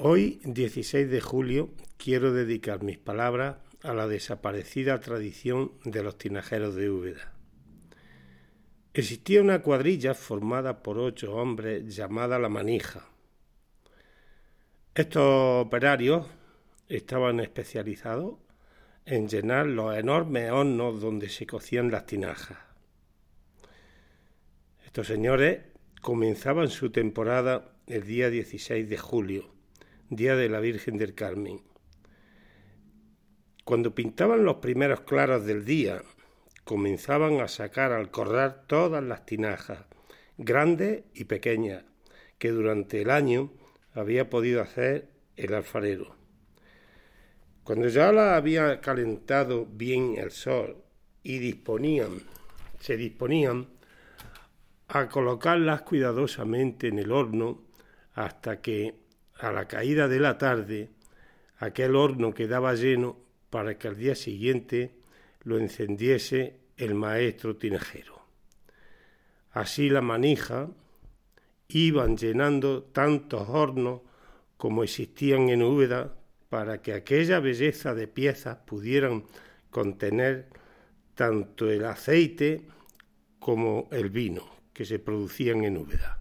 Hoy, 16 de julio, quiero dedicar mis palabras a la desaparecida tradición de los tinajeros de Úbeda. Existía una cuadrilla formada por ocho hombres llamada La Manija. Estos operarios estaban especializados en llenar los enormes hornos donde se cocían las tinajas. Estos señores comenzaban su temporada el día 16 de julio día de la Virgen del Carmen. Cuando pintaban los primeros claros del día, comenzaban a sacar al corral todas las tinajas, grandes y pequeñas, que durante el año había podido hacer el alfarero. Cuando ya la había calentado bien el sol y disponían, se disponían a colocarlas cuidadosamente en el horno hasta que a la caída de la tarde, aquel horno quedaba lleno para que al día siguiente lo encendiese el maestro tinejero. Así la manija iban llenando tantos hornos como existían en Úbeda para que aquella belleza de piezas pudieran contener tanto el aceite como el vino que se producían en Úbeda.